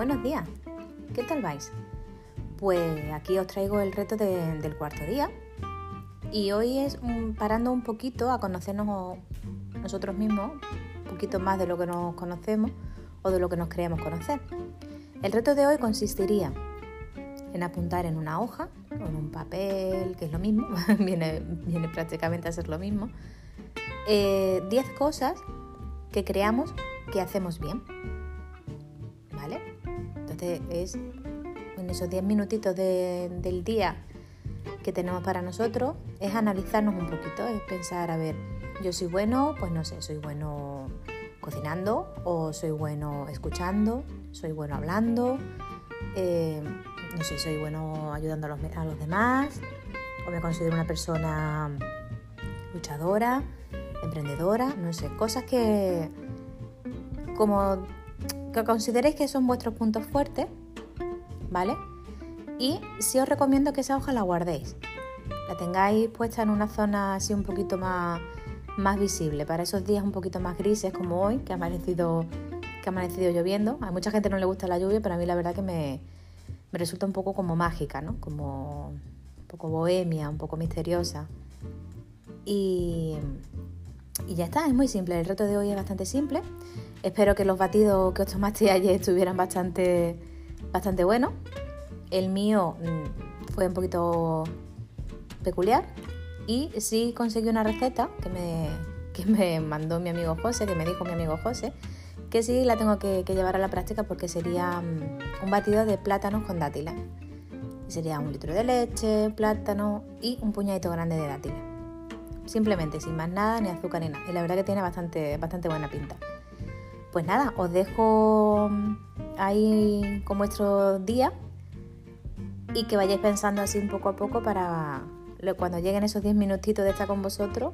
Buenos días, ¿qué tal vais? Pues aquí os traigo el reto del cuarto día y hoy es parando un poquito a conocernos nosotros mismos, un poquito más de lo que nos conocemos o de lo que nos creemos conocer. El reto de hoy consistiría en apuntar en una hoja o en un papel, que es lo mismo, viene, prácticamente a ser lo mismo, 10 eh, cosas que creamos que hacemos bien. Es en esos 10 minutitos del día que tenemos para nosotros, es analizarnos un poquito, es pensar, a ver, yo soy bueno, pues no sé, soy bueno cocinando o soy bueno escuchando, soy bueno hablando, eh, no sé, soy bueno ayudando a los, a los demás o me considero una persona luchadora, emprendedora, no sé, cosas que como que consideréis que son vuestros puntos fuertes, ¿vale? Y sí os recomiendo que esa hoja la guardéis, la tengáis puesta en una zona así un poquito más, más visible, para esos días un poquito más grises como hoy, que ha amanecido, que ha amanecido lloviendo. A mucha gente no le gusta la lluvia, pero a mí la verdad que me, me resulta un poco como mágica, ¿no? Como un poco bohemia, un poco misteriosa. Y, y ya está, es muy simple. El reto de hoy es bastante simple. Espero que los batidos que os tomaste ayer estuvieran bastante, bastante buenos. El mío mm, fue un poquito peculiar y sí conseguí una receta que me, que me mandó mi amigo José, que me dijo mi amigo José, que sí la tengo que, llevar a la práctica porque sería mm, un batido de plátanos con dátiles. Sería un litro de leche, plátano y un puñadito grande de dátiles. Simplemente, sin más nada, ni azúcar ni nada. Y la verdad que tiene bastante, bastante buena pinta. Pues nada, os dejo mm, ahí con vuestro día y que vayáis pensando así un poco a poco para cuando lleguen esos 10 minutitos de estar con vosotros,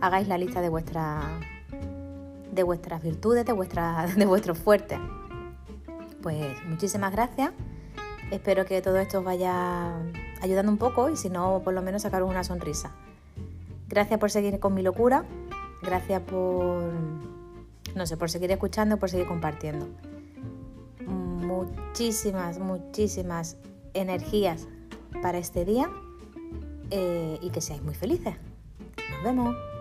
hagáis la lista de vuestras de vuestras virtudes, de, vuestras, de vuestros fuertes. Pues muchísimas gracias. Espero que todo esto os vaya ayudando un poco y si no, por lo menos sacaros una sonrisa. Gracias por seguir con mi locura. Gracias por, no sé, por seguir escuchando, por seguir compartiendo. Muchísimas, muchísimas energías para este día eh, y que seáis muy felices. Nos vemos.